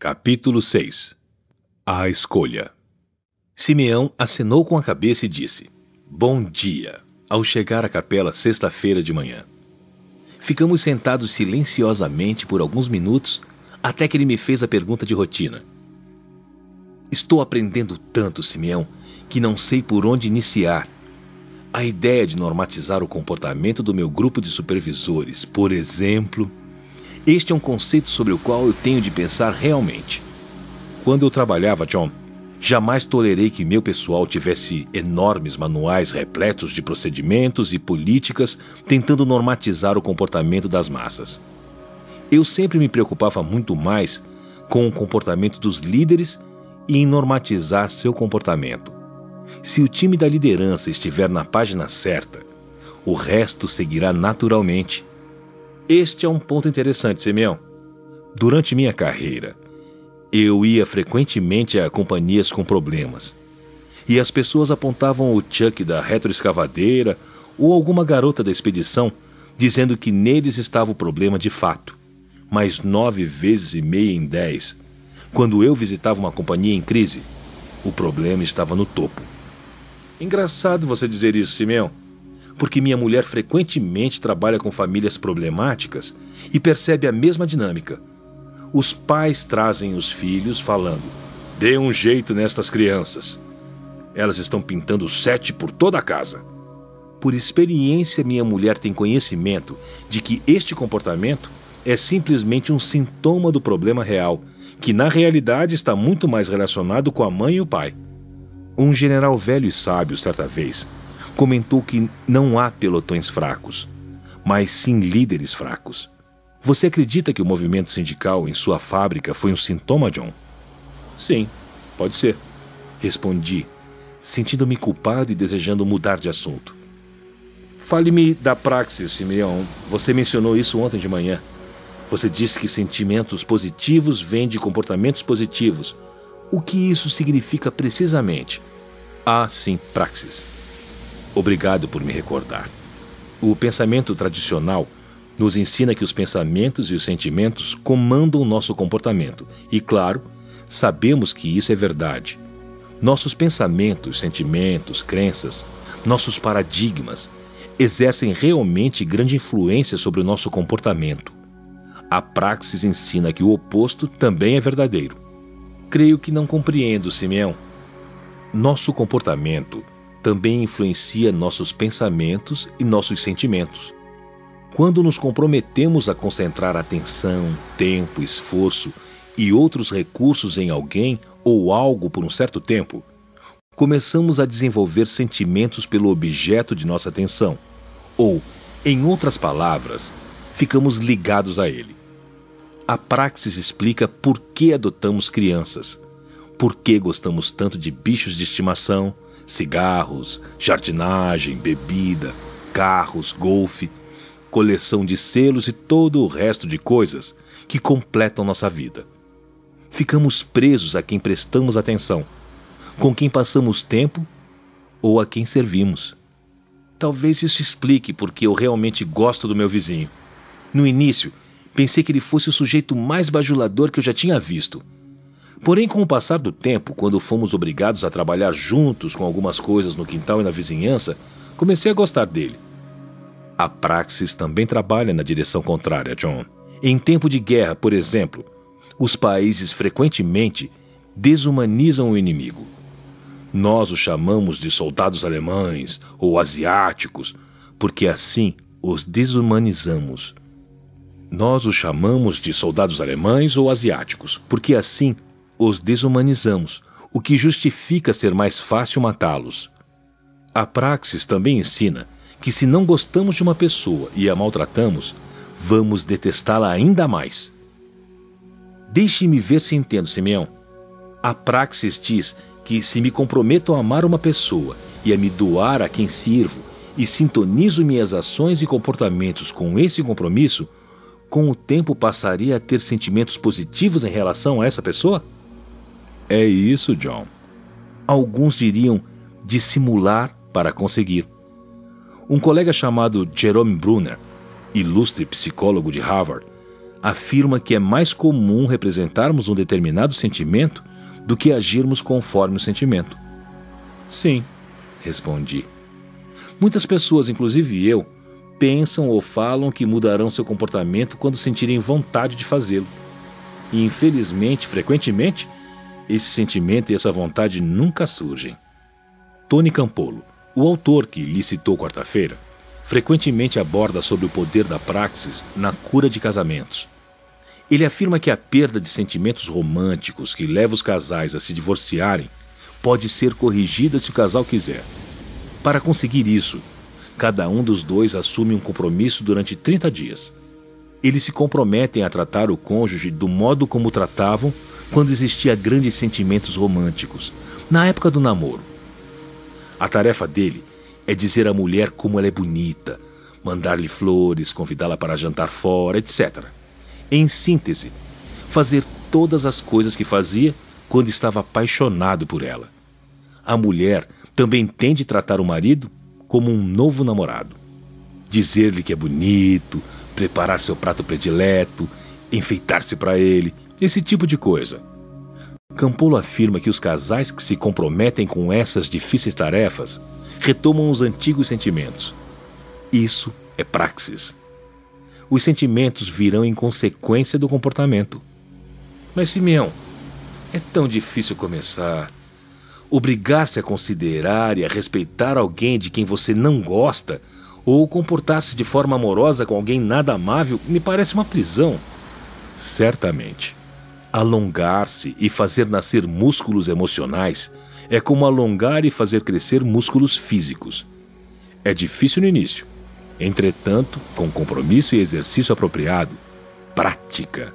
Capítulo 6 A escolha Simeão acenou com a cabeça e disse: Bom dia, ao chegar à capela sexta-feira de manhã. Ficamos sentados silenciosamente por alguns minutos até que ele me fez a pergunta de rotina. Estou aprendendo tanto, Simeão, que não sei por onde iniciar. A ideia de normatizar o comportamento do meu grupo de supervisores, por exemplo, este é um conceito sobre o qual eu tenho de pensar realmente. Quando eu trabalhava, John, jamais tolerei que meu pessoal tivesse enormes manuais repletos de procedimentos e políticas tentando normatizar o comportamento das massas. Eu sempre me preocupava muito mais com o comportamento dos líderes e em normatizar seu comportamento. Se o time da liderança estiver na página certa, o resto seguirá naturalmente. Este é um ponto interessante, Simeão. Durante minha carreira, eu ia frequentemente a companhias com problemas. E as pessoas apontavam o Chuck da retroescavadeira ou alguma garota da expedição, dizendo que neles estava o problema de fato. Mas nove vezes e meia em dez, quando eu visitava uma companhia em crise, o problema estava no topo. Engraçado você dizer isso, Simeão porque minha mulher frequentemente trabalha com famílias problemáticas e percebe a mesma dinâmica. Os pais trazem os filhos falando: dê um jeito nestas crianças. Elas estão pintando sete por toda a casa. Por experiência, minha mulher tem conhecimento de que este comportamento é simplesmente um sintoma do problema real, que na realidade está muito mais relacionado com a mãe e o pai. Um general velho e sábio, certa vez, comentou que não há pelotões fracos, mas sim líderes fracos. Você acredita que o movimento sindical em sua fábrica foi um sintoma, John? Sim, pode ser. Respondi, sentindo-me culpado e desejando mudar de assunto. Fale-me da praxis, Simeão. Você mencionou isso ontem de manhã. Você disse que sentimentos positivos vêm de comportamentos positivos. O que isso significa precisamente? Ah, sim, praxis. Obrigado por me recordar. O pensamento tradicional nos ensina que os pensamentos e os sentimentos comandam nosso comportamento, e, claro, sabemos que isso é verdade. Nossos pensamentos, sentimentos, crenças, nossos paradigmas exercem realmente grande influência sobre o nosso comportamento. A praxis ensina que o oposto também é verdadeiro. Creio que não compreendo, Simeão. Nosso comportamento também influencia nossos pensamentos e nossos sentimentos. Quando nos comprometemos a concentrar atenção, tempo, esforço e outros recursos em alguém ou algo por um certo tempo, começamos a desenvolver sentimentos pelo objeto de nossa atenção, ou, em outras palavras, ficamos ligados a ele. A praxis explica por que adotamos crianças, por que gostamos tanto de bichos de estimação, cigarros, jardinagem, bebida, carros, golfe, coleção de selos e todo o resto de coisas que completam nossa vida. Ficamos presos a quem prestamos atenção, com quem passamos tempo ou a quem servimos. Talvez isso explique porque eu realmente gosto do meu vizinho. No início, pensei que ele fosse o sujeito mais bajulador que eu já tinha visto Porém, com o passar do tempo, quando fomos obrigados a trabalhar juntos com algumas coisas no quintal e na vizinhança, comecei a gostar dele. A praxis também trabalha na direção contrária, John. Em tempo de guerra, por exemplo, os países frequentemente desumanizam o inimigo. Nós os chamamos de soldados alemães ou asiáticos, porque assim os desumanizamos. Nós os chamamos de soldados alemães ou asiáticos, porque assim os desumanizamos, o que justifica ser mais fácil matá-los. A praxis também ensina que se não gostamos de uma pessoa e a maltratamos, vamos detestá-la ainda mais. Deixe-me ver se entendo, Simeão. A praxis diz que se me comprometo a amar uma pessoa e a me doar a quem sirvo e sintonizo minhas ações e comportamentos com esse compromisso, com o tempo passaria a ter sentimentos positivos em relação a essa pessoa? É isso, John. Alguns diriam dissimular para conseguir. Um colega chamado Jerome Brunner, ilustre psicólogo de Harvard, afirma que é mais comum representarmos um determinado sentimento do que agirmos conforme o sentimento. Sim, respondi. Muitas pessoas, inclusive eu, pensam ou falam que mudarão seu comportamento quando sentirem vontade de fazê-lo. E infelizmente, frequentemente, esse sentimento e essa vontade nunca surgem. Tony Campolo, o autor que lhe citou quarta-feira, frequentemente aborda sobre o poder da praxis na cura de casamentos. Ele afirma que a perda de sentimentos românticos que leva os casais a se divorciarem pode ser corrigida se o casal quiser. Para conseguir isso, cada um dos dois assume um compromisso durante 30 dias. Eles se comprometem a tratar o cônjuge do modo como tratavam quando existia grandes sentimentos românticos, na época do namoro. A tarefa dele é dizer à mulher como ela é bonita, mandar-lhe flores, convidá-la para jantar fora, etc. Em síntese, fazer todas as coisas que fazia quando estava apaixonado por ela. A mulher também tem de tratar o marido como um novo namorado. Dizer-lhe que é bonito, preparar seu prato predileto, enfeitar-se para ele, esse tipo de coisa. Campolo afirma que os casais que se comprometem com essas difíceis tarefas retomam os antigos sentimentos. Isso é praxis. Os sentimentos virão em consequência do comportamento. Mas, Simeão, é tão difícil começar. Obrigar-se a considerar e a respeitar alguém de quem você não gosta, ou comportar-se de forma amorosa com alguém nada amável, me parece uma prisão. Certamente. Alongar-se e fazer nascer músculos emocionais é como alongar e fazer crescer músculos físicos. É difícil no início. Entretanto, com compromisso e exercício apropriado, prática,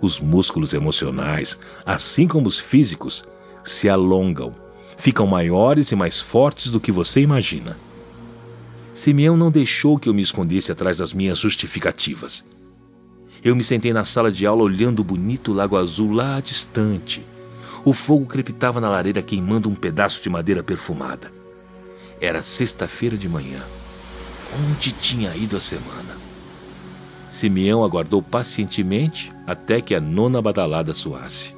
os músculos emocionais, assim como os físicos, se alongam, ficam maiores e mais fortes do que você imagina. Simeão não deixou que eu me escondesse atrás das minhas justificativas. Eu me sentei na sala de aula olhando o bonito lago azul lá distante o fogo crepitava na lareira queimando um pedaço de madeira perfumada. Era sexta-feira de manhã. Onde tinha ido a semana? Simeão aguardou pacientemente até que a nona badalada soasse.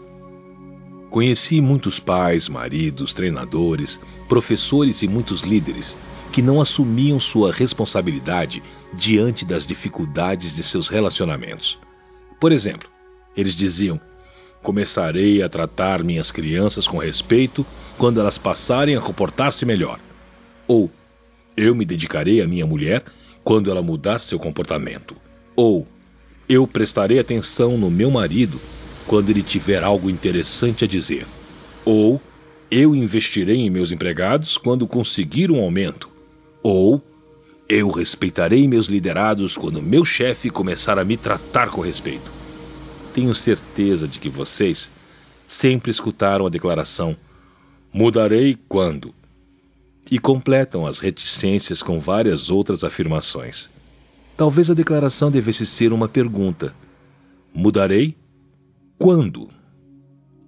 Conheci muitos pais, maridos, treinadores, professores e muitos líderes que não assumiam sua responsabilidade diante das dificuldades de seus relacionamentos. Por exemplo, eles diziam: Começarei a tratar minhas crianças com respeito quando elas passarem a comportar-se melhor. Ou eu me dedicarei à minha mulher quando ela mudar seu comportamento. Ou eu prestarei atenção no meu marido quando ele tiver algo interessante a dizer. Ou eu investirei em meus empregados quando conseguir um aumento. Ou eu respeitarei meus liderados quando meu chefe começar a me tratar com respeito. Tenho certeza de que vocês sempre escutaram a declaração: mudarei quando? E completam as reticências com várias outras afirmações. Talvez a declaração devesse ser uma pergunta: mudarei quando?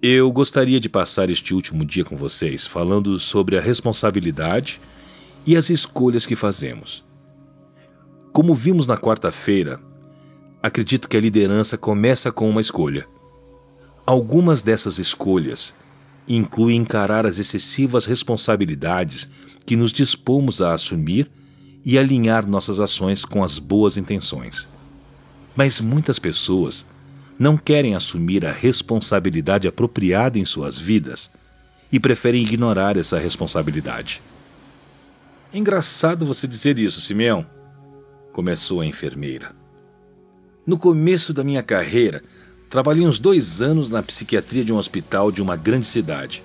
Eu gostaria de passar este último dia com vocês falando sobre a responsabilidade e as escolhas que fazemos. Como vimos na quarta-feira, acredito que a liderança começa com uma escolha. Algumas dessas escolhas incluem encarar as excessivas responsabilidades que nos dispomos a assumir e alinhar nossas ações com as boas intenções. Mas muitas pessoas não querem assumir a responsabilidade apropriada em suas vidas e preferem ignorar essa responsabilidade. Engraçado você dizer isso, Simeão, começou a enfermeira. No começo da minha carreira, trabalhei uns dois anos na psiquiatria de um hospital de uma grande cidade.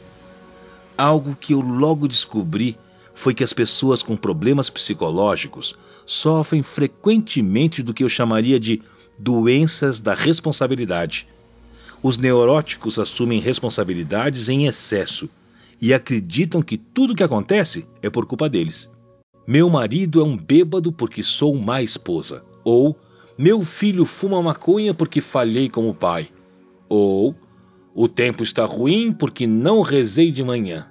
Algo que eu logo descobri foi que as pessoas com problemas psicológicos sofrem frequentemente do que eu chamaria de doenças da responsabilidade. Os neuróticos assumem responsabilidades em excesso e acreditam que tudo o que acontece é por culpa deles. Meu marido é um bêbado porque sou má esposa. Ou meu filho fuma maconha porque falhei como pai. Ou o tempo está ruim porque não rezei de manhã.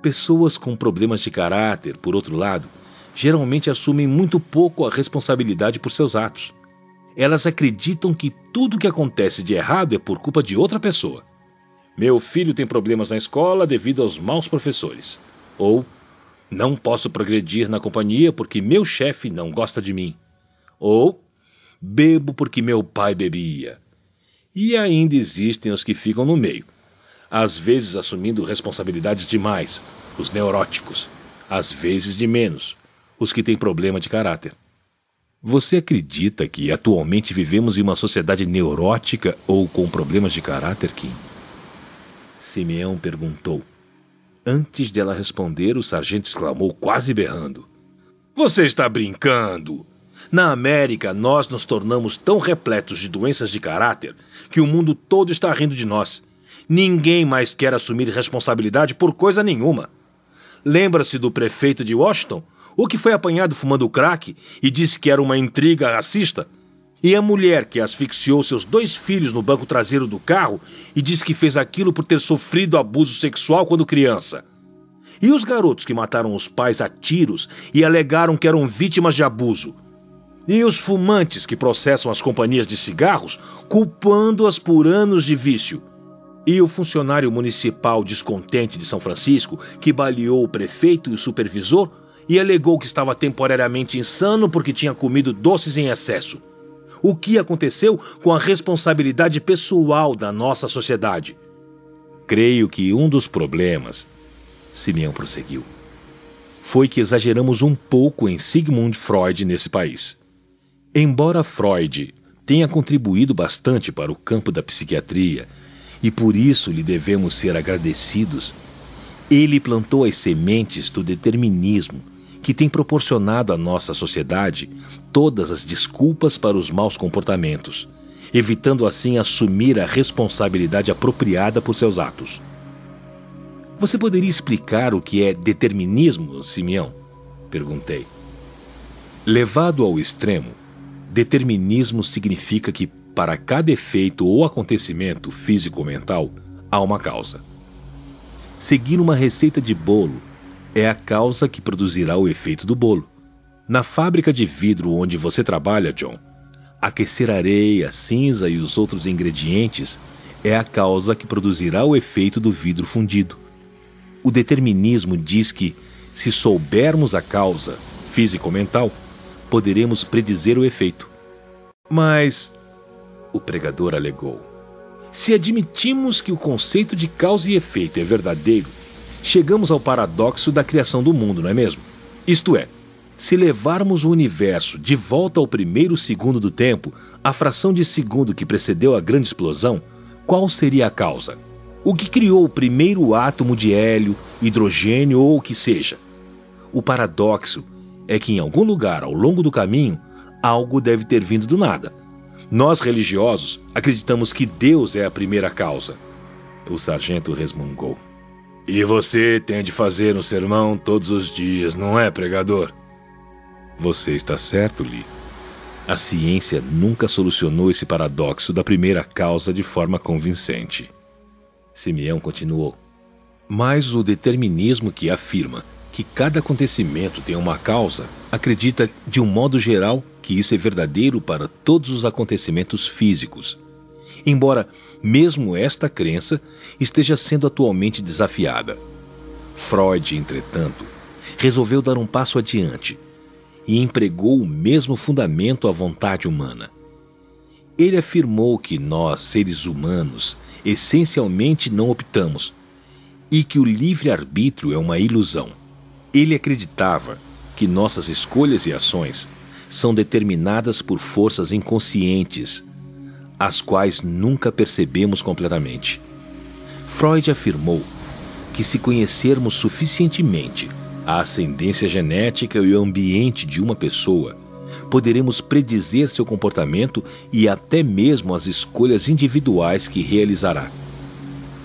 Pessoas com problemas de caráter, por outro lado, geralmente assumem muito pouco a responsabilidade por seus atos. elas acreditam que tudo que acontece de errado é por culpa de outra pessoa. Meu filho tem problemas na escola devido aos maus professores. Ou não posso progredir na companhia porque meu chefe não gosta de mim. Ou bebo porque meu pai bebia. E ainda existem os que ficam no meio, às vezes assumindo responsabilidades demais, os neuróticos, às vezes de menos, os que têm problema de caráter. Você acredita que atualmente vivemos em uma sociedade neurótica ou com problemas de caráter, Kim? Simeão perguntou. Antes dela responder, o sargento exclamou, quase berrando: Você está brincando! Na América, nós nos tornamos tão repletos de doenças de caráter que o mundo todo está rindo de nós. Ninguém mais quer assumir responsabilidade por coisa nenhuma. Lembra-se do prefeito de Washington, o que foi apanhado fumando crack e disse que era uma intriga racista? E a mulher que asfixiou seus dois filhos no banco traseiro do carro e disse que fez aquilo por ter sofrido abuso sexual quando criança? E os garotos que mataram os pais a tiros e alegaram que eram vítimas de abuso? E os fumantes que processam as companhias de cigarros, culpando-as por anos de vício. E o funcionário municipal descontente de São Francisco, que baleou o prefeito e o supervisor e alegou que estava temporariamente insano porque tinha comido doces em excesso. O que aconteceu com a responsabilidade pessoal da nossa sociedade? Creio que um dos problemas, Simeão prosseguiu, foi que exageramos um pouco em Sigmund Freud nesse país. Embora Freud tenha contribuído bastante para o campo da psiquiatria e por isso lhe devemos ser agradecidos, ele plantou as sementes do determinismo que tem proporcionado à nossa sociedade todas as desculpas para os maus comportamentos, evitando assim assumir a responsabilidade apropriada por seus atos. Você poderia explicar o que é determinismo, Simeão? Perguntei. Levado ao extremo, Determinismo significa que, para cada efeito ou acontecimento físico ou mental, há uma causa. Seguir uma receita de bolo é a causa que produzirá o efeito do bolo. Na fábrica de vidro onde você trabalha, John, aquecer areia, cinza e os outros ingredientes é a causa que produzirá o efeito do vidro fundido. O determinismo diz que, se soubermos a causa, física ou mental, poderemos predizer o efeito. Mas, o pregador alegou, se admitimos que o conceito de causa e efeito é verdadeiro, chegamos ao paradoxo da criação do mundo, não é mesmo? Isto é, se levarmos o universo de volta ao primeiro segundo do tempo, a fração de segundo que precedeu a grande explosão, qual seria a causa? O que criou o primeiro átomo de hélio, hidrogênio ou o que seja? O paradoxo é que em algum lugar ao longo do caminho algo deve ter vindo do nada. Nós religiosos acreditamos que Deus é a primeira causa. O sargento resmungou. E você tem de fazer um sermão todos os dias, não é, pregador? Você está certo, Lee. A ciência nunca solucionou esse paradoxo da primeira causa de forma convincente. Simeão continuou. Mas o determinismo que afirma que cada acontecimento tem uma causa, acredita, de um modo geral, que isso é verdadeiro para todos os acontecimentos físicos. Embora mesmo esta crença esteja sendo atualmente desafiada. Freud, entretanto, resolveu dar um passo adiante e empregou o mesmo fundamento à vontade humana. Ele afirmou que nós, seres humanos, essencialmente não optamos e que o livre-arbítrio é uma ilusão. Ele acreditava que nossas escolhas e ações são determinadas por forças inconscientes, as quais nunca percebemos completamente. Freud afirmou que, se conhecermos suficientemente a ascendência genética e o ambiente de uma pessoa, poderemos predizer seu comportamento e até mesmo as escolhas individuais que realizará.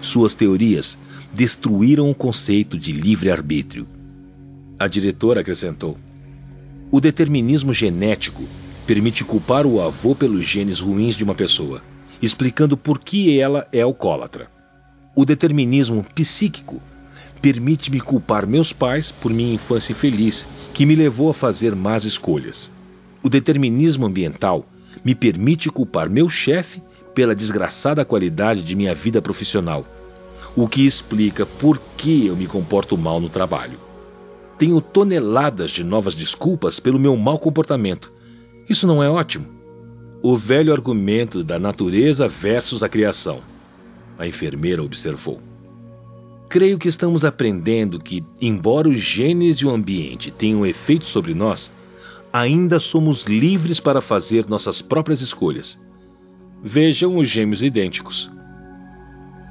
Suas teorias destruíram o conceito de livre-arbítrio a diretora acrescentou: O determinismo genético permite culpar o avô pelos genes ruins de uma pessoa, explicando por que ela é alcoólatra. O determinismo psíquico permite-me culpar meus pais por minha infância infeliz, que me levou a fazer más escolhas. O determinismo ambiental me permite culpar meu chefe pela desgraçada qualidade de minha vida profissional, o que explica por que eu me comporto mal no trabalho. Tenho toneladas de novas desculpas pelo meu mau comportamento. Isso não é ótimo? O velho argumento da natureza versus a criação. A enfermeira observou. Creio que estamos aprendendo que, embora os genes e o ambiente tenham efeito sobre nós, ainda somos livres para fazer nossas próprias escolhas. Vejam os gêmeos idênticos.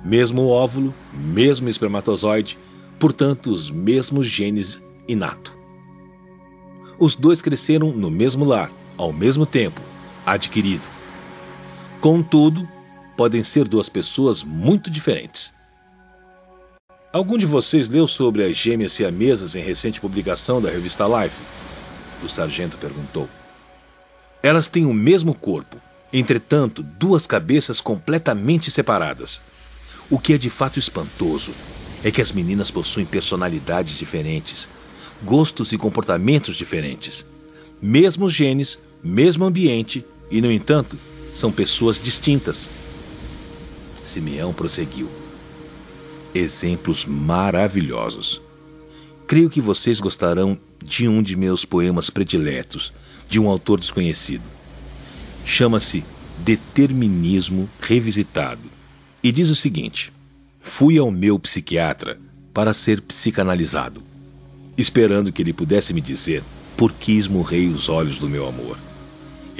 Mesmo óvulo, mesmo espermatozoide, portanto, os mesmos genes inato. Os dois cresceram no mesmo lar, ao mesmo tempo, adquirido. Contudo, podem ser duas pessoas muito diferentes. Algum de vocês leu sobre as gêmeas siamesas em recente publicação da revista Life? O sargento perguntou. Elas têm o mesmo corpo, entretanto, duas cabeças completamente separadas. O que é de fato espantoso é que as meninas possuem personalidades diferentes, gostos e comportamentos diferentes. Mesmos genes, mesmo ambiente e, no entanto, são pessoas distintas. Simeão prosseguiu. Exemplos maravilhosos. Creio que vocês gostarão de um de meus poemas prediletos, de um autor desconhecido. Chama-se Determinismo Revisitado e diz o seguinte: Fui ao meu psiquiatra para ser psicanalizado esperando que ele pudesse me dizer por que esmurrei os olhos do meu amor.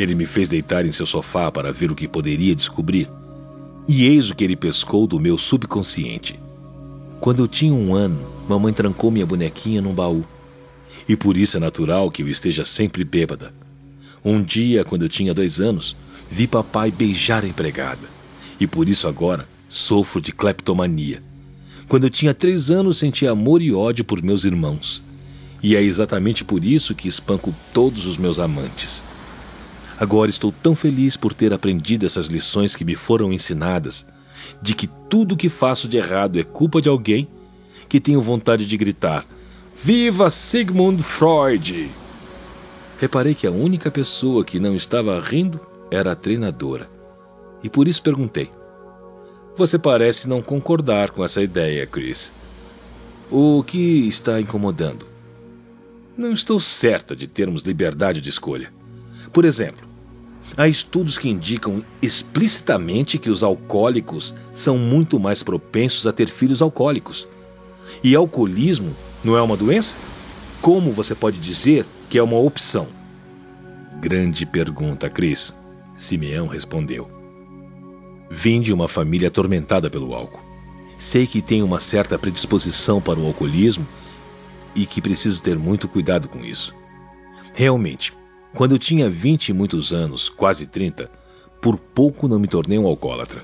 Ele me fez deitar em seu sofá para ver o que poderia descobrir. E eis o que ele pescou do meu subconsciente. Quando eu tinha um ano, mamãe trancou minha bonequinha num baú. E por isso é natural que eu esteja sempre bêbada. Um dia, quando eu tinha dois anos, vi papai beijar a empregada. E por isso agora sofro de cleptomania. Quando eu tinha três anos, senti amor e ódio por meus irmãos. E é exatamente por isso que espanco todos os meus amantes. Agora estou tão feliz por ter aprendido essas lições que me foram ensinadas, de que tudo que faço de errado é culpa de alguém, que tenho vontade de gritar: Viva Sigmund Freud! Reparei que a única pessoa que não estava rindo era a treinadora. E por isso perguntei: você parece não concordar com essa ideia, Chris. O que está incomodando? Não estou certa de termos liberdade de escolha. Por exemplo, há estudos que indicam explicitamente que os alcoólicos são muito mais propensos a ter filhos alcoólicos. E alcoolismo não é uma doença? Como você pode dizer que é uma opção? Grande pergunta, Chris. Simeão respondeu. Vim de uma família atormentada pelo álcool. Sei que tenho uma certa predisposição para o alcoolismo e que preciso ter muito cuidado com isso. Realmente, quando eu tinha 20 e muitos anos, quase 30, por pouco não me tornei um alcoólatra.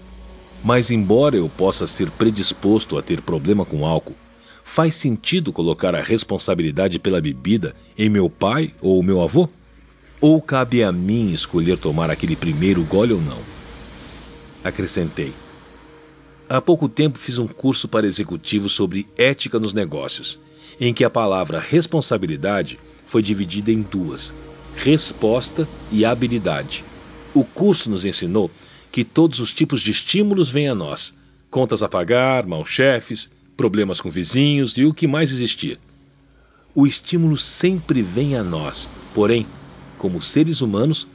Mas, embora eu possa ser predisposto a ter problema com álcool, faz sentido colocar a responsabilidade pela bebida em meu pai ou meu avô? Ou cabe a mim escolher tomar aquele primeiro gole ou não? acrescentei. Há pouco tempo fiz um curso para executivos sobre ética nos negócios, em que a palavra responsabilidade foi dividida em duas: resposta e habilidade. O curso nos ensinou que todos os tipos de estímulos vêm a nós: contas a pagar, maus chefes, problemas com vizinhos e o que mais existir. O estímulo sempre vem a nós, porém, como seres humanos,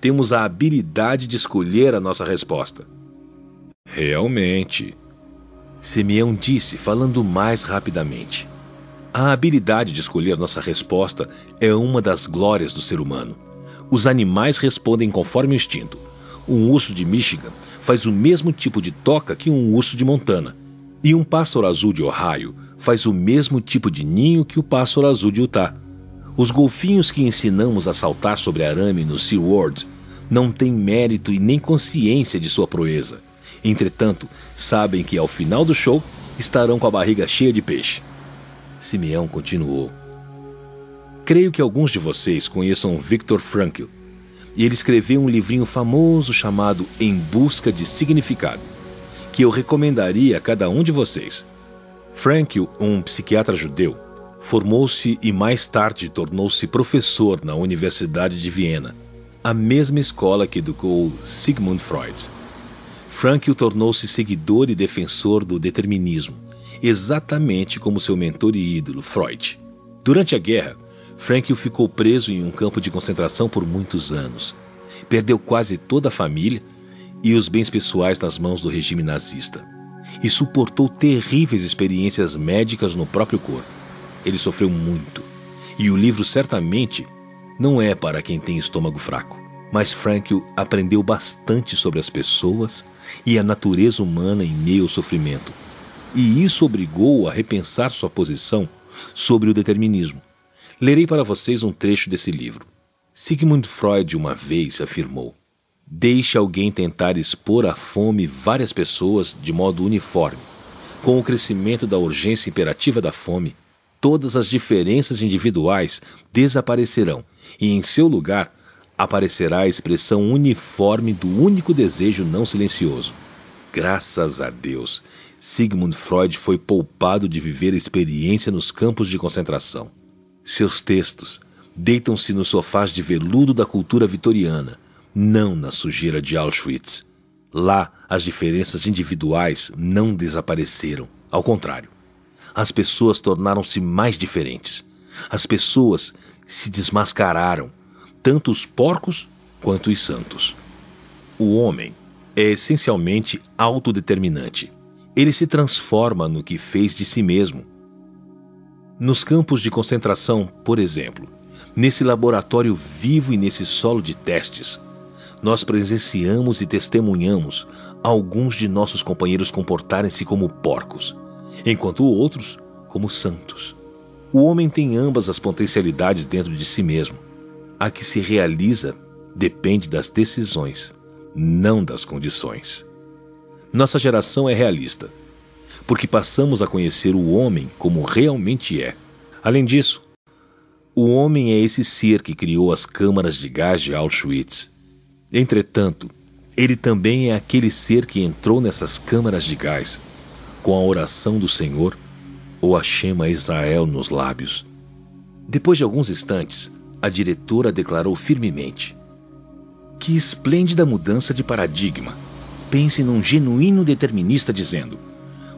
temos a habilidade de escolher a nossa resposta. Realmente. Simeão disse, falando mais rapidamente. A habilidade de escolher nossa resposta é uma das glórias do ser humano. Os animais respondem conforme o instinto. Um urso de Michigan faz o mesmo tipo de toca que um urso de Montana. E um pássaro azul de Ohio faz o mesmo tipo de ninho que o pássaro azul de Utah. Os golfinhos que ensinamos a saltar sobre arame no SeaWorld não têm mérito e nem consciência de sua proeza. Entretanto, sabem que ao final do show estarão com a barriga cheia de peixe. Simeão continuou. Creio que alguns de vocês conheçam Viktor Frankl. E ele escreveu um livrinho famoso chamado Em Busca de Significado, que eu recomendaria a cada um de vocês. Frankl, um psiquiatra judeu, formou-se e mais tarde tornou-se professor na Universidade de Viena. a mesma escola que educou Sigmund Freud. Frankl tornou-se seguidor e defensor do determinismo, exatamente como seu mentor e ídolo, Freud. Durante a guerra, Frankl ficou preso em um campo de concentração por muitos anos. Perdeu quase toda a família e os bens pessoais nas mãos do regime nazista. E suportou terríveis experiências médicas no próprio corpo. Ele sofreu muito. E o livro certamente não é para quem tem estômago fraco. Mas Frankl aprendeu bastante sobre as pessoas e a natureza humana em meio ao sofrimento. E isso obrigou-o a repensar sua posição sobre o determinismo. Lerei para vocês um trecho desse livro. Sigmund Freud uma vez afirmou: Deixe alguém tentar expor à fome várias pessoas de modo uniforme. Com o crescimento da urgência imperativa da fome, todas as diferenças individuais desaparecerão e, em seu lugar, aparecerá a expressão uniforme do único desejo não silencioso. Graças a Deus, Sigmund Freud foi poupado de viver a experiência nos campos de concentração. Seus textos deitam-se nos sofás de veludo da cultura vitoriana, não na sujeira de Auschwitz. Lá, as diferenças individuais não desapareceram. Ao contrário, as pessoas tornaram-se mais diferentes. As pessoas se desmascararam tanto os porcos quanto os santos. O homem é essencialmente autodeterminante. Ele se transforma no que fez de si mesmo. Nos campos de concentração, por exemplo, nesse laboratório vivo e nesse solo de testes, nós presenciamos e testemunhamos alguns de nossos companheiros comportarem-se como porcos, enquanto outros como santos. O homem tem ambas as potencialidades dentro de si mesmo a que se realiza depende das decisões, não das condições. Nossa geração é realista, porque passamos a conhecer o homem como realmente é. Além disso, o homem é esse ser que criou as câmaras de gás de Auschwitz. Entretanto, ele também é aquele ser que entrou nessas câmaras de gás com a oração do Senhor ou a Shema Israel nos lábios. Depois de alguns instantes, a diretora declarou firmemente: Que esplêndida mudança de paradigma! Pense num genuíno determinista dizendo: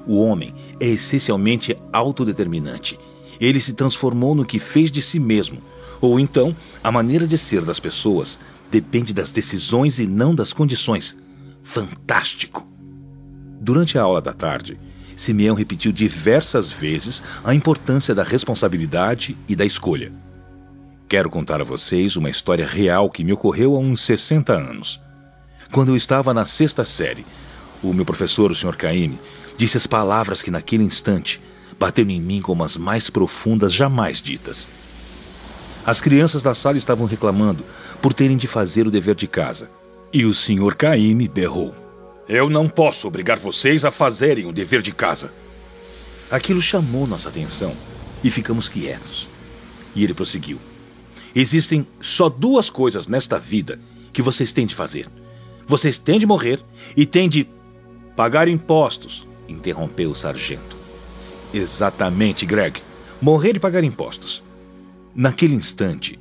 O homem é essencialmente autodeterminante. Ele se transformou no que fez de si mesmo. Ou então, a maneira de ser das pessoas depende das decisões e não das condições. Fantástico! Durante a aula da tarde, Simeão repetiu diversas vezes a importância da responsabilidade e da escolha. Quero contar a vocês uma história real que me ocorreu há uns 60 anos. Quando eu estava na sexta série, o meu professor, o Sr. Caime, disse as palavras que naquele instante bateram em mim como as mais profundas jamais ditas. As crianças da sala estavam reclamando por terem de fazer o dever de casa. E o Sr. Caime berrou: Eu não posso obrigar vocês a fazerem o dever de casa. Aquilo chamou nossa atenção e ficamos quietos. E ele prosseguiu: Existem só duas coisas nesta vida que vocês têm de fazer. Vocês têm de morrer e têm de pagar impostos, interrompeu o sargento. Exatamente, Greg. Morrer e pagar impostos. Naquele instante,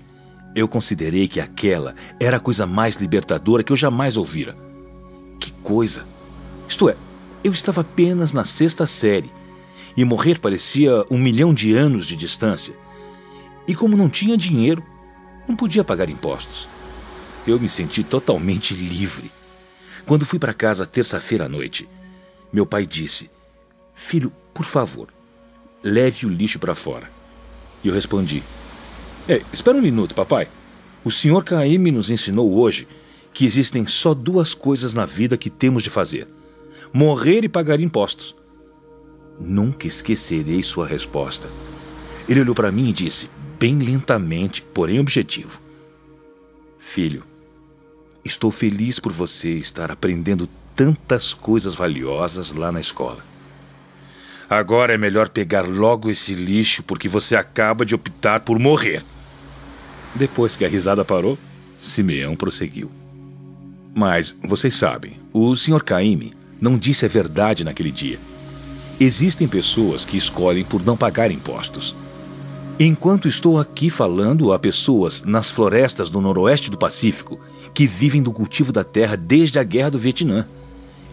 eu considerei que aquela era a coisa mais libertadora que eu jamais ouvira. Que coisa! Isto é, eu estava apenas na sexta série e morrer parecia um milhão de anos de distância. E como não tinha dinheiro, não podia pagar impostos. Eu me senti totalmente livre. Quando fui para casa terça-feira à noite, meu pai disse: Filho, por favor, leve o lixo para fora. E eu respondi: Ei, espera um minuto, papai. O senhor Caíme nos ensinou hoje que existem só duas coisas na vida que temos de fazer: morrer e pagar impostos. Nunca esquecerei sua resposta. Ele olhou para mim e disse: bem lentamente, porém objetivo. Filho, estou feliz por você estar aprendendo tantas coisas valiosas lá na escola. Agora é melhor pegar logo esse lixo porque você acaba de optar por morrer. Depois que a risada parou, Simeão prosseguiu. Mas, vocês sabem, o Sr. Caime não disse a verdade naquele dia. Existem pessoas que escolhem por não pagar impostos. Enquanto estou aqui falando a pessoas nas florestas do noroeste do Pacífico que vivem do cultivo da terra desde a guerra do Vietnã.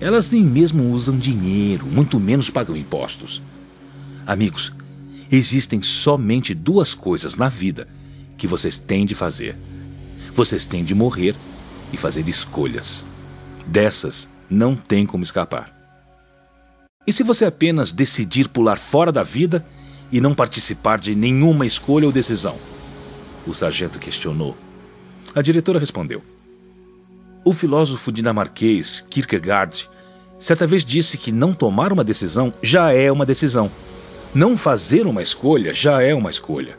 Elas nem mesmo usam dinheiro, muito menos pagam impostos. Amigos, existem somente duas coisas na vida que vocês têm de fazer. Vocês têm de morrer e fazer escolhas. Dessas não tem como escapar. E se você apenas decidir pular fora da vida e não participar de nenhuma escolha ou decisão? O sargento questionou. A diretora respondeu: O filósofo dinamarquês Kierkegaard certa vez disse que não tomar uma decisão já é uma decisão. Não fazer uma escolha já é uma escolha.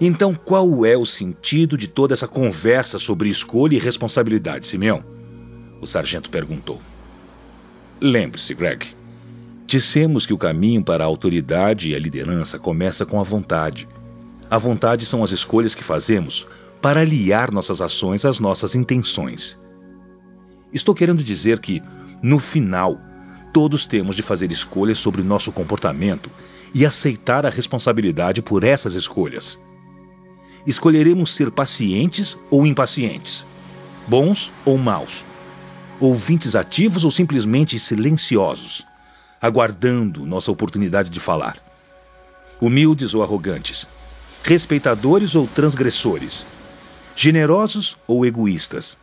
Então, qual é o sentido de toda essa conversa sobre escolha e responsabilidade, Simeão? O sargento perguntou. Lembre-se, Greg. Dissemos que o caminho para a autoridade e a liderança começa com a vontade. A vontade são as escolhas que fazemos para aliar nossas ações às nossas intenções. Estou querendo dizer que, no final, todos temos de fazer escolhas sobre nosso comportamento e aceitar a responsabilidade por essas escolhas. Escolheremos ser pacientes ou impacientes, bons ou maus, ouvintes ativos ou simplesmente silenciosos, aguardando nossa oportunidade de falar. Humildes ou arrogantes, respeitadores ou transgressores, generosos ou egoístas,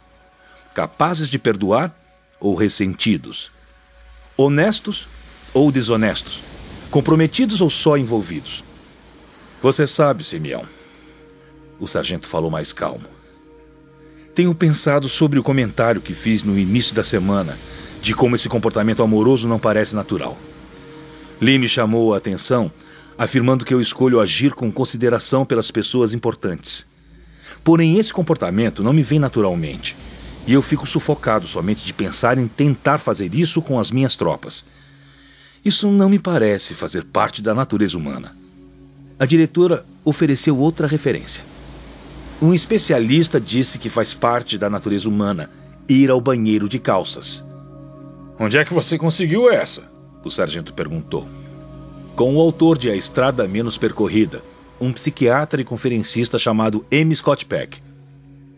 capazes de perdoar ou ressentidos, honestos ou desonestos, comprometidos ou só envolvidos. Você sabe, Simeão, o sargento falou mais calmo. Tenho pensado sobre o comentário que fiz no início da semana de como esse comportamento amoroso não parece natural. Lee me chamou a atenção, afirmando que eu escolho agir com consideração pelas pessoas importantes. Porém, esse comportamento não me vem naturalmente, e eu fico sufocado somente de pensar em tentar fazer isso com as minhas tropas. Isso não me parece fazer parte da natureza humana. A diretora ofereceu outra referência. Um especialista disse que faz parte da natureza humana ir ao banheiro de calças. Onde é que você conseguiu essa? O sargento perguntou. Com o autor de A Estrada Menos Percorrida, um psiquiatra e conferencista chamado M. Scott Peck.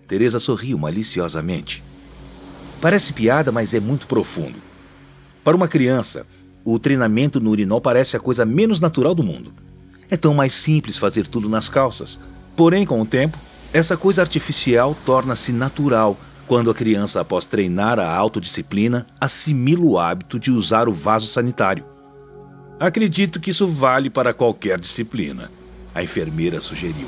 Teresa sorriu maliciosamente. Parece piada, mas é muito profundo. Para uma criança, o treinamento no urinol parece a coisa menos natural do mundo. É tão mais simples fazer tudo nas calças. Porém, com o tempo, essa coisa artificial torna-se natural quando a criança, após treinar a autodisciplina, assimila o hábito de usar o vaso sanitário. Acredito que isso vale para qualquer disciplina, a enfermeira sugeriu.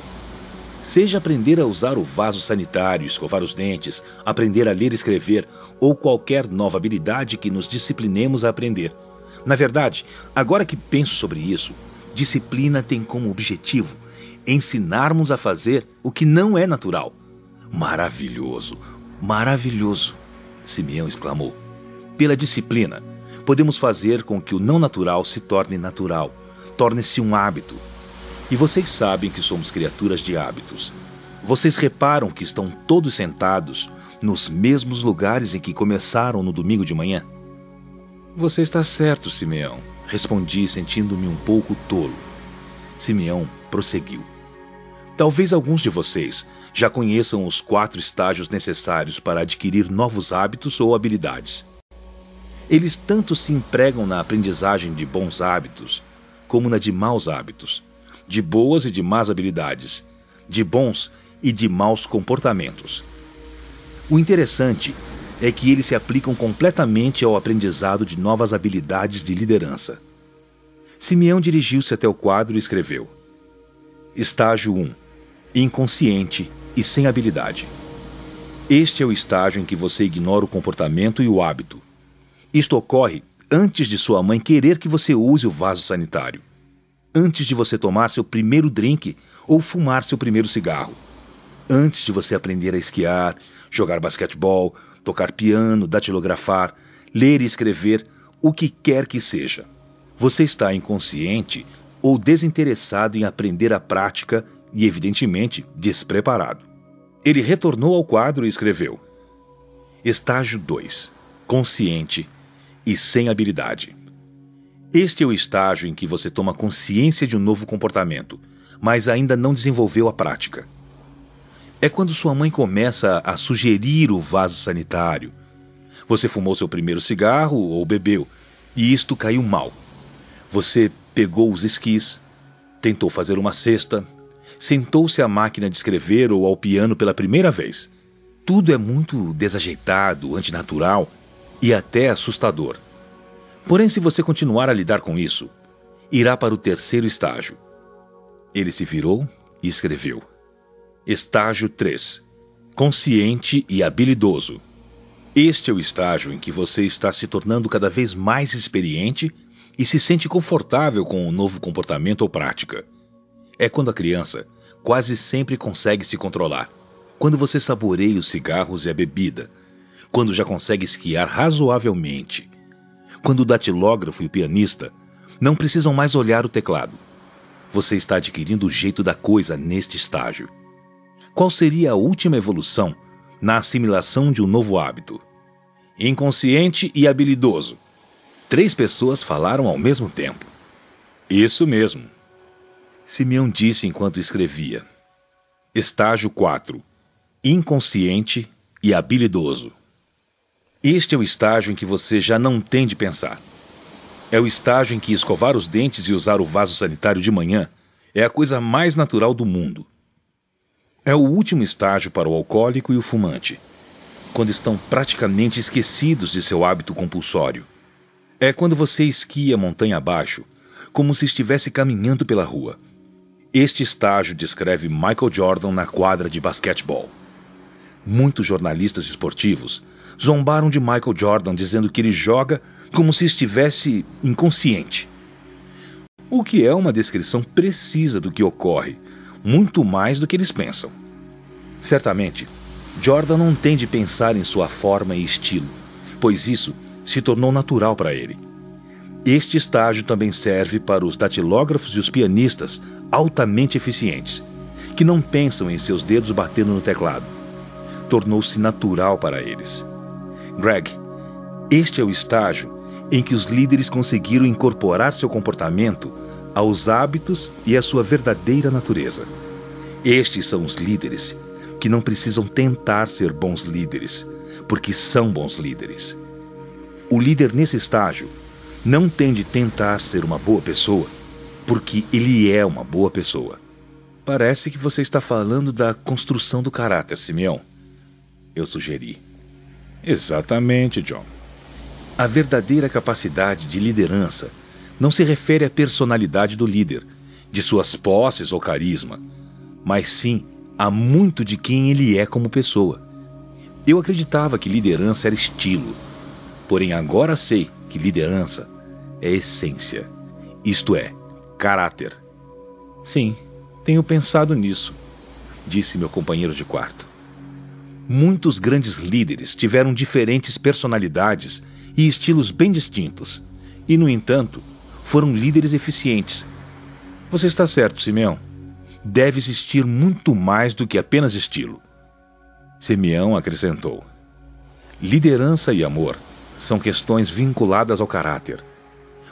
Seja aprender a usar o vaso sanitário, escovar os dentes, aprender a ler e escrever ou qualquer nova habilidade que nos disciplinemos a aprender. Na verdade, agora que penso sobre isso, disciplina tem como objetivo ensinarmos a fazer o que não é natural. Maravilhoso, maravilhoso! Simeão exclamou. Pela disciplina, podemos fazer com que o não natural se torne natural, torne-se um hábito. E vocês sabem que somos criaturas de hábitos. Vocês reparam que estão todos sentados nos mesmos lugares em que começaram no domingo de manhã? Você está certo, Simeão, respondi, sentindo-me um pouco tolo. Simeão prosseguiu. Talvez alguns de vocês já conheçam os quatro estágios necessários para adquirir novos hábitos ou habilidades. Eles tanto se empregam na aprendizagem de bons hábitos, como na de maus hábitos, de boas e de más habilidades, de bons e de maus comportamentos. O interessante é que eles se aplicam completamente ao aprendizado de novas habilidades de liderança. Simeão dirigiu-se até o quadro e escreveu: Estágio 1 inconsciente e sem habilidade. Este é o estágio em que você ignora o comportamento e o hábito. Isto ocorre antes de sua mãe querer que você use o vaso sanitário, antes de você tomar seu primeiro drink ou fumar seu primeiro cigarro, antes de você aprender a esquiar, jogar basquetebol, tocar piano, datilografar, ler e escrever, o que quer que seja. Você está inconsciente ou desinteressado em aprender a prática e, evidentemente, despreparado. Ele retornou ao quadro e escreveu: Estágio 2 Consciente e sem habilidade. Este é o estágio em que você toma consciência de um novo comportamento, mas ainda não desenvolveu a prática. É quando sua mãe começa a sugerir o vaso sanitário. Você fumou seu primeiro cigarro ou bebeu, e isto caiu mal. Você pegou os esquis, tentou fazer uma cesta, sentou-se à máquina de escrever ou ao piano pela primeira vez. Tudo é muito desajeitado, antinatural e até assustador. Porém, se você continuar a lidar com isso, irá para o terceiro estágio. Ele se virou e escreveu: Estágio 3 Consciente e habilidoso. Este é o estágio em que você está se tornando cada vez mais experiente e se sente confortável com o novo comportamento ou prática. É quando a criança quase sempre consegue se controlar. Quando você saboreia os cigarros e a bebida. Quando já consegue esquiar razoavelmente. Quando o datilógrafo e o pianista não precisam mais olhar o teclado. Você está adquirindo o jeito da coisa neste estágio. Qual seria a última evolução na assimilação de um novo hábito? Inconsciente e habilidoso. Três pessoas falaram ao mesmo tempo. Isso mesmo. Simeão disse enquanto escrevia. Estágio 4. Inconsciente e habilidoso. Este é o estágio em que você já não tem de pensar. É o estágio em que escovar os dentes e usar o vaso sanitário de manhã é a coisa mais natural do mundo. É o último estágio para o alcoólico e o fumante, quando estão praticamente esquecidos de seu hábito compulsório. É quando você esquia montanha abaixo, como se estivesse caminhando pela rua. Este estágio descreve Michael Jordan na quadra de basquetebol. Muitos jornalistas esportivos zombaram de Michael Jordan dizendo que ele joga como se estivesse inconsciente. O que é uma descrição precisa do que ocorre, muito mais do que eles pensam. Certamente, Jordan não tem de pensar em sua forma e estilo, pois isso se tornou natural para ele. Este estágio também serve para os datilógrafos e os pianistas altamente eficientes, que não pensam em seus dedos batendo no teclado. Tornou-se natural para eles. Greg, este é o estágio em que os líderes conseguiram incorporar seu comportamento aos hábitos e à sua verdadeira natureza. Estes são os líderes que não precisam tentar ser bons líderes, porque são bons líderes. O líder nesse estágio não tem de tentar ser uma boa pessoa, porque ele é uma boa pessoa. Parece que você está falando da construção do caráter, Simeão. Eu sugeri. Exatamente, John. A verdadeira capacidade de liderança não se refere à personalidade do líder, de suas posses ou carisma, mas sim a muito de quem ele é como pessoa. Eu acreditava que liderança era estilo, porém agora sei que liderança é essência, isto é, caráter. Sim, tenho pensado nisso, disse meu companheiro de quarto. Muitos grandes líderes tiveram diferentes personalidades e estilos bem distintos, e, no entanto, foram líderes eficientes. Você está certo, Simeão. Deve existir muito mais do que apenas estilo. Simeão acrescentou: Liderança e amor são questões vinculadas ao caráter.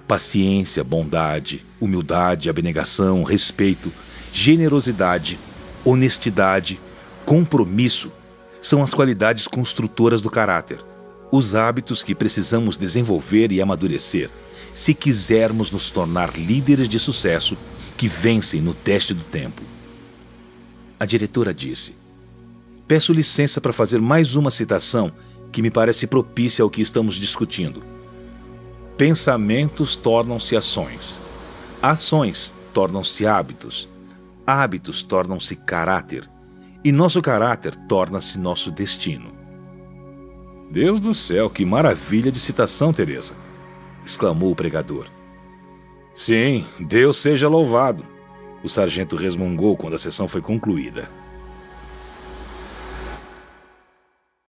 Paciência, bondade, humildade, abnegação, respeito, generosidade, honestidade, compromisso são as qualidades construtoras do caráter os hábitos que precisamos desenvolver e amadurecer se quisermos nos tornar líderes de sucesso que vencem no teste do tempo. A diretora disse: Peço licença para fazer mais uma citação que me parece propícia ao que estamos discutindo. Pensamentos tornam-se ações. Ações tornam-se hábitos. Hábitos tornam-se caráter. E nosso caráter torna-se nosso destino. Deus do céu, que maravilha de citação, Teresa! exclamou o pregador. Sim, Deus seja louvado! O sargento resmungou quando a sessão foi concluída.